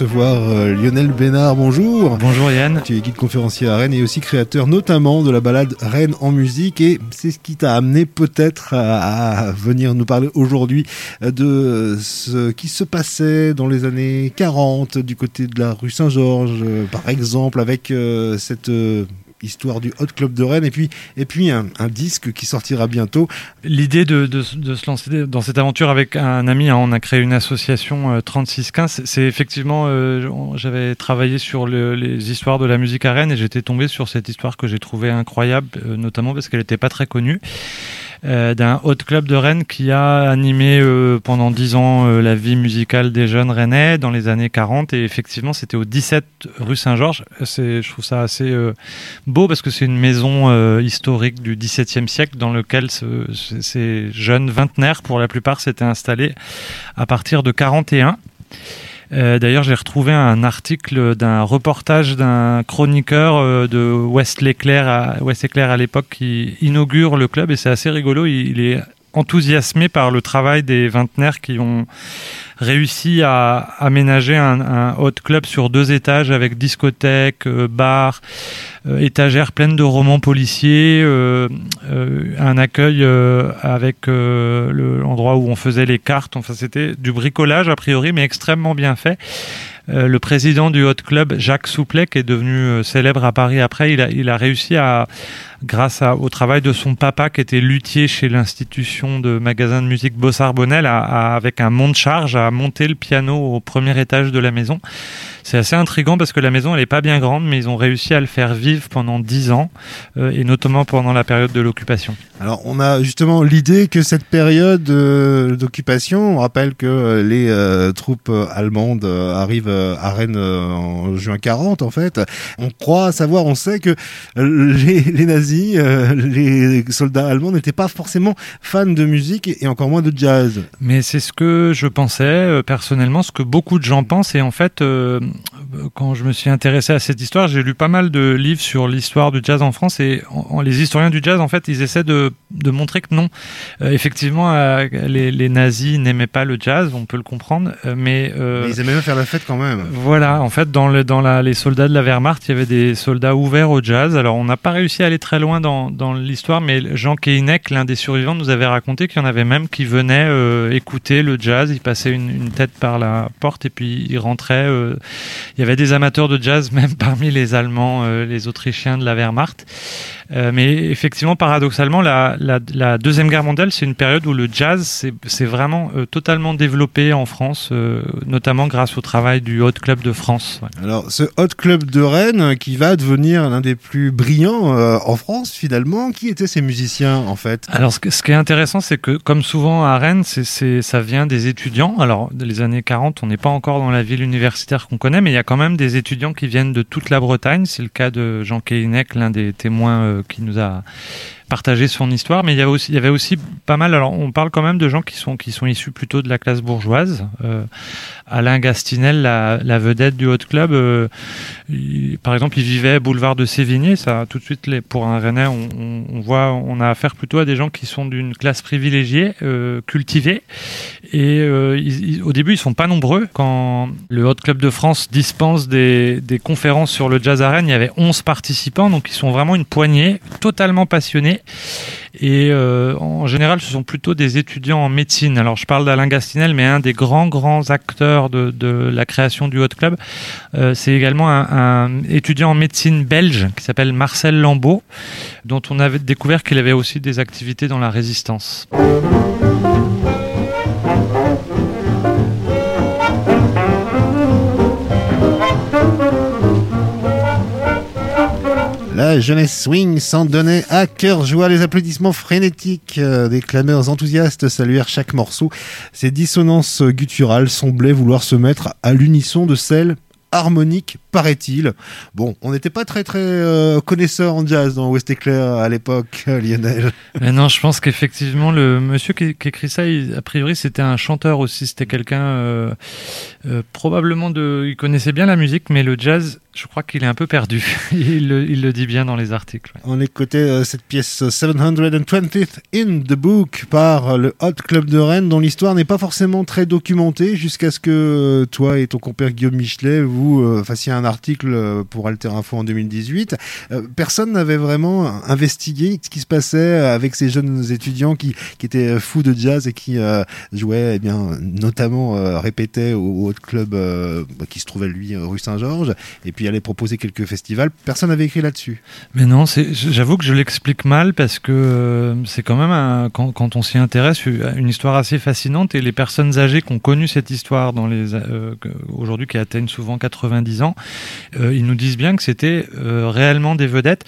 recevoir euh, Lionel Bénard. Bonjour. Bonjour Yann. Tu es guide conférencier à Rennes et aussi créateur notamment de la balade Rennes en musique. Et c'est ce qui t'a amené peut-être à, venir nous parler aujourd'hui de ce qui se passait dans les années 40 du côté de la rue Saint-Georges, par exemple, avec euh, cette histoire du Hot Club de Rennes, et puis, et puis un, disque qui sortira bientôt. L'idée de, de, se lancer dans cette aventure avec un ami, hein, on a créé une association 3615, c'est effectivement, j'avais travaillé sur les histoires de la musique à Rennes et j'étais tombé sur cette histoire que j'ai trouvée incroyable, notamment parce qu'elle n'était pas très connue. Euh, d'un hot club de Rennes qui a animé euh, pendant dix ans euh, la vie musicale des jeunes rennais dans les années 40 et effectivement c'était au 17 rue Saint-Georges. Je trouve ça assez beau parce que c'est une maison historique du XVIIe siècle dans lequel ces jeunes vingtenaires pour la plupart s'étaient installés à partir de 41. Euh, d'ailleurs, j'ai retrouvé un article d'un reportage d'un chroniqueur euh, de West Éclair à, West à l'époque qui inaugure le club et c'est assez rigolo. il est enthousiasmé par le travail des vingtenaires qui ont réussi à aménager un, hot club sur deux étages avec discothèque, euh, bar, euh, étagère pleine de romans policiers, euh, un accueil avec l'endroit où on faisait les cartes. Enfin, c'était du bricolage a priori, mais extrêmement bien fait. Le président du Hot Club, Jacques Souplet, qui est devenu célèbre à Paris après, il a, réussi à, grâce au travail de son papa qui était luthier chez l'institution de magasins de musique Bossard-Bonnel, avec un monte-charge à monter le piano au premier étage de la maison. C'est assez intrigant parce que la maison elle est pas bien grande, mais ils ont réussi à le faire vivre pendant dix ans euh, et notamment pendant la période de l'occupation. Alors on a justement l'idée que cette période euh, d'occupation, on rappelle que euh, les troupes allemandes arrivent à Rennes en juin 40 en fait. On croit savoir, on sait que les, les nazis, les soldats allemands n'étaient pas forcément fans de musique et encore moins de jazz. Mais c'est ce que je pensais personnellement, ce que beaucoup de gens pensent et en fait quand je me suis intéressé à cette histoire, j'ai lu pas mal de livres sur l'histoire du jazz en France et les historiens du jazz, en fait, ils essaient de, montrer que non. Euh, effectivement, euh, les, nazis n'aimaient pas le jazz, on peut le comprendre, euh, mais, ils aimaient bien faire la fête quand même. Voilà, en fait, dans, le, dans la, les soldats de la Wehrmacht, il y avait des soldats ouverts au jazz. Alors, on n'a pas réussi à aller très loin dans, dans l'histoire, mais Jean Keinek, l'un des survivants, nous avait raconté qu'il y en avait même qui venaient écouter le jazz. Il passait une, une, tête par la porte et puis il rentrait il y avait des amateurs de jazz même parmi les Allemands, euh, les Autrichiens de la Wehrmacht. Euh, mais effectivement, paradoxalement, la, la, Deuxième Guerre mondiale, c'est une période où le jazz s'est vraiment euh, totalement développé en France, notamment grâce au travail du Hot Club de France. Alors, ce Hot Club de Rennes, qui va devenir l'un des plus brillants en France, finalement, qui étaient ces musiciens, en fait? Alors, ce, ce, qui est intéressant, c'est que, comme souvent à Rennes, c'est ça vient des étudiants. Alors, les années 40, on n'est pas encore dans la ville universitaire qu'on connaît, mais il y a quand même des étudiants qui viennent de toute la Bretagne. C'est le cas de Jean Keinec, l'un des témoins qui nous a partagé son histoire, mais il y, avait aussi, pas mal. Alors, on parle quand même de gens qui sont, qui sont issus plutôt de la classe bourgeoise. Euh, Alain Gastinel, la, vedette du Hot Club, euh, par exemple, il vivait boulevard de Sévigné. Ça, tout de suite, pour un Rennais, on, voit, on a affaire plutôt à des gens qui sont d'une classe privilégiée, euh, cultivée. Et au début, ils sont pas nombreux. Quand le Hot Club de France dispense des, conférences sur le jazz à il y avait 11 participants, donc ils sont vraiment une poignée, totalement passionnés et euh, en général, ce sont plutôt des étudiants en médecine. Alors, je parle d'Alain Gastinel, mais un des grands, grands acteurs de, la création du Hot Club, euh, c'est également un, étudiant en médecine belge qui s'appelle Marcel Lambeau, dont on avait découvert qu'il avait aussi des activités dans la résistance. La jeunesse swing s'en donnait à cœur joie. Les applaudissements frénétiques euh, des clameurs enthousiastes saluèrent chaque morceau. Ces dissonances gutturales semblaient vouloir se mettre à l'unisson de celles harmoniques paraît-il. Bon, on n'était pas très très euh, connaisseur en jazz dans West Éclair à l'époque, Lionel. Non, je pense qu'effectivement, le monsieur qui, écrit ça, a priori, c'était un chanteur aussi. C'était quelqu'un euh, probablement de. Il connaissait bien la musique, mais le jazz, je crois qu'il est un peu perdu. il, le, dit bien dans les articles. On écoutait cette pièce 720th in the Book par le Hot Club de Rennes, dont l'histoire n'est pas forcément très documentée, jusqu'à ce que toi et ton compère Guillaume Michelet vous fassiez un article euh, pour Alter Info en 2018. Euh, personne n'avait vraiment investigué ce qui se passait avec ces jeunes étudiants qui, étaient fous de jazz et qui euh, jouaient, eh bien, notamment répétaient au, au club qui se trouvait lui rue Saint-Georges. Puis aller proposer quelques festivals. Personne n'avait écrit là-dessus. Mais non, j'avoue que je l'explique mal parce que euh, c'est quand même, un, quand, on s'y intéresse, une histoire assez fascinante et les personnes âgées qui ont connu cette histoire dans les euh, aujourd'hui qui atteignent souvent 90 ans, euh, ils nous disent bien que c'était réellement des vedettes.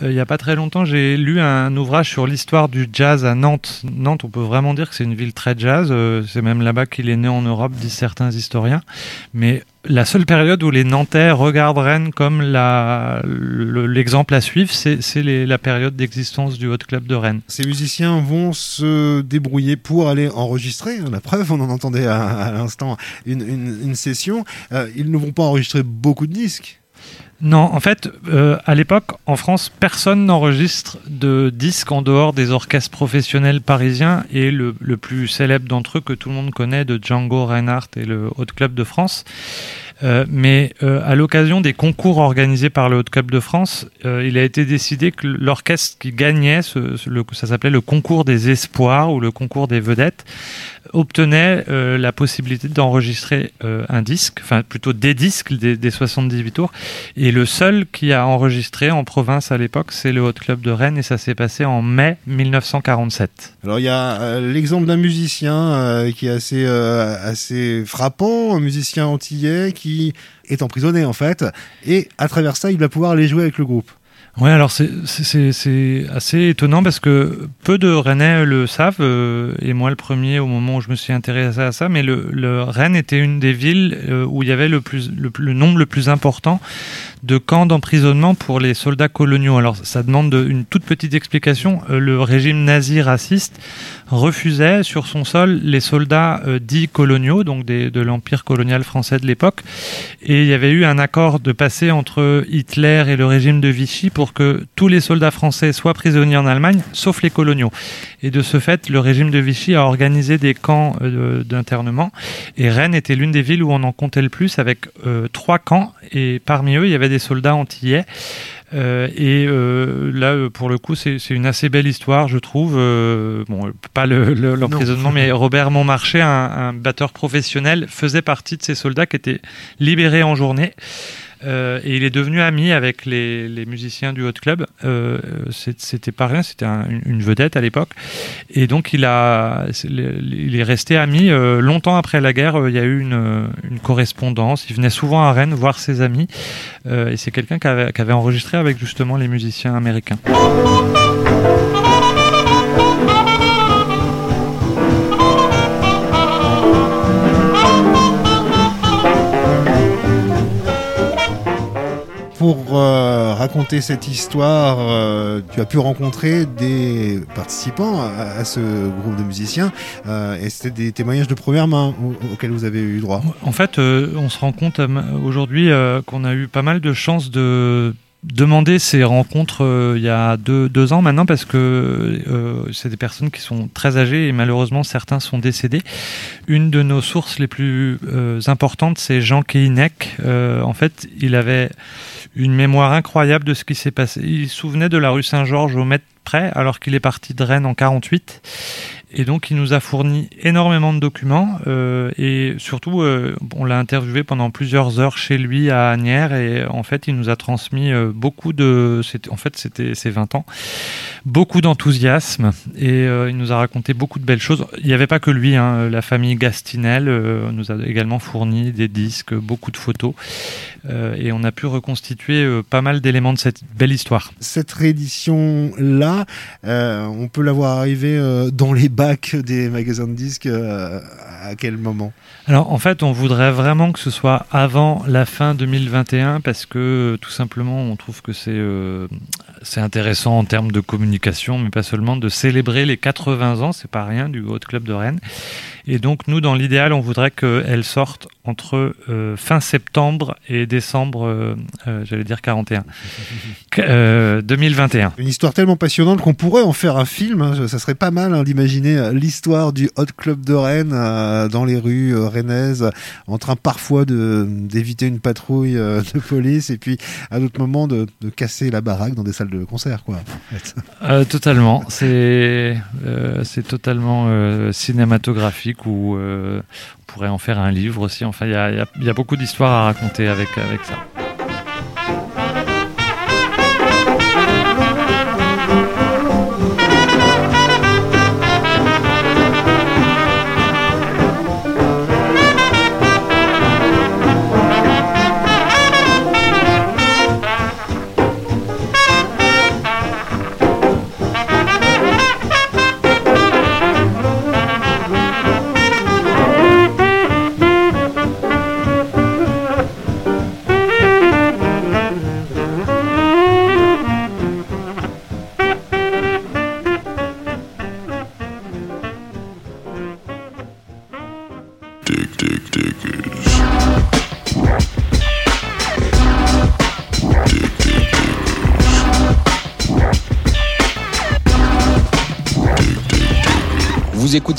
il n'y a pas très longtemps, j'ai lu un ouvrage sur l'histoire du jazz à Nantes. Nantes, on peut vraiment dire que c'est une ville très jazz. c'est même là-bas qu'il est né en Europe, disent certains historiens. Mais la seule période où les Nantais regardent Rennes comme l'exemple à suivre, c'est la période d'existence du Hot Club de Rennes. Ces musiciens vont se débrouiller pour aller enregistrer. La preuve, on en entendait à, l'instant une, session. Euh, ils ne vont pas enregistrer beaucoup de disques. Non, en fait, euh, à l'époque, en France, personne n'enregistre de disques en dehors des orchestres professionnels parisiens et le, le plus célèbre d'entre eux que tout le monde connaît de Django Reinhardt et le Hot Club de France. Euh, mais euh, à l'occasion des concours organisés par le Haut Club de France, euh, il a été décidé que l'orchestre qui gagnait, ça s'appelait le concours des espoirs ou le concours des vedettes, obtenait la possibilité d'enregistrer un disque, enfin plutôt des disques, des, des, 78 tours. Et le seul qui a enregistré en province à l'époque, c'est le Haut Club de Rennes et ça s'est passé en mai 1947. Alors il y a l'exemple d'un musicien qui est assez, assez frappant, un musicien antillais qui est emprisonné en fait, et à travers ça, il va pouvoir aller jouer avec le groupe. Ouais, alors c'est assez étonnant parce que peu de Rennais le savent, euh, et moi le premier au moment où je me suis intéressé à ça, mais le, le Rennes était une des villes euh, où il y avait le, plus, le, nombre le plus important de camps d'emprisonnement pour les soldats coloniaux. Alors ça demande une toute petite explication. Euh, le régime nazi raciste refusait sur son sol les soldats dits coloniaux, donc des, de l'empire colonial français de l'époque, et il y avait eu un accord de passer entre Hitler et le régime de Vichy pour pour que tous les soldats français soient prisonniers en Allemagne, sauf les coloniaux. Et de ce fait, le régime de Vichy a organisé des camps euh, d'internement. Et Rennes était l'une des villes où on en comptait le plus, avec euh, trois camps. Et parmi eux, il y avait des soldats antillais. Euh, et là, pour le coup, c'est une assez belle histoire, je trouve. bon, pas l'emprisonnement, mais Robert Montmarché, un, un, batteur professionnel, faisait partie de ces soldats qui étaient libérés en journée. Euh, et il est devenu ami avec les, musiciens du Hot Club. Euh, c'était pas rien, c'était une vedette à l'époque. Et donc il a, il est resté ami euh, longtemps après la guerre. Il y a eu une, correspondance. Il venait souvent à Rennes voir ses amis. et c'est quelqu'un qui qui avait enregistré avec justement les musiciens américains. Pour euh, raconter cette histoire, euh, tu as pu rencontrer des participants à, ce groupe de musiciens euh, et c'était des témoignages de première main auxquels vous avez eu droit. En fait, on se rend compte aujourd'hui qu'on a eu pas mal de chances de demander ces rencontres il y a deux, ans maintenant parce que c'est des personnes qui sont très âgées et malheureusement certains sont décédés. Une de nos sources les plus importantes, c'est Jean Keinek. en fait, il avait une mémoire incroyable de ce qui s'est passé. Il se souvenait de la rue Saint-Georges au mètre près, alors qu'il est parti de Rennes en 48. Et donc, il nous a fourni énormément de documents euh, et surtout, euh, on l'a interviewé pendant plusieurs heures chez lui à Agnières et en fait, il nous a transmis euh, beaucoup de. En fait, c'était ses 20 ans, beaucoup d'enthousiasme et il nous a raconté beaucoup de belles choses. Il n'y avait pas que lui, hein, la famille Gastinel nous a également fourni des disques, beaucoup de photos et on a pu reconstituer pas mal d'éléments de cette belle histoire. Cette réédition-là, on peut la voir arriver dans les des magasins de disques euh, à quel moment Alors en fait, on voudrait vraiment que ce soit avant la fin 2021 parce que tout simplement, on trouve que c'est euh, c'est intéressant en termes de communication, mais pas seulement de célébrer les 80 ans, c'est pas rien du Haut Club de Rennes. Et donc nous, dans l'idéal, on voudrait qu'elle sorte entre euh, fin septembre et décembre, euh, euh, j'allais dire 41, 2021. Une histoire tellement passionnante qu'on pourrait en faire un film. Hein. Ça serait pas mal hein, d'imaginer l'histoire du Hot Club de Rennes dans les rues rennaises, en train parfois d'éviter une patrouille de police et puis à d'autres moments de, de, casser la baraque dans des salles de concert. Quoi, totalement. C'est c'est totalement cinématographique ou on pourrait en faire un livre aussi. Enfin, il y a, beaucoup d'histoires à raconter avec, avec ça.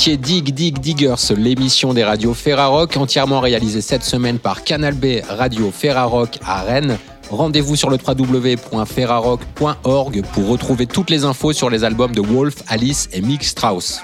Dig Dig Diggers, l'émission des radios Ferrarock, entièrement réalisée cette semaine par Canal B Radio Ferrarock à Rennes. Rendez-vous sur le www.ferrarock.org pour retrouver toutes les infos sur les albums de Wolf, Alice et Mick Strauss.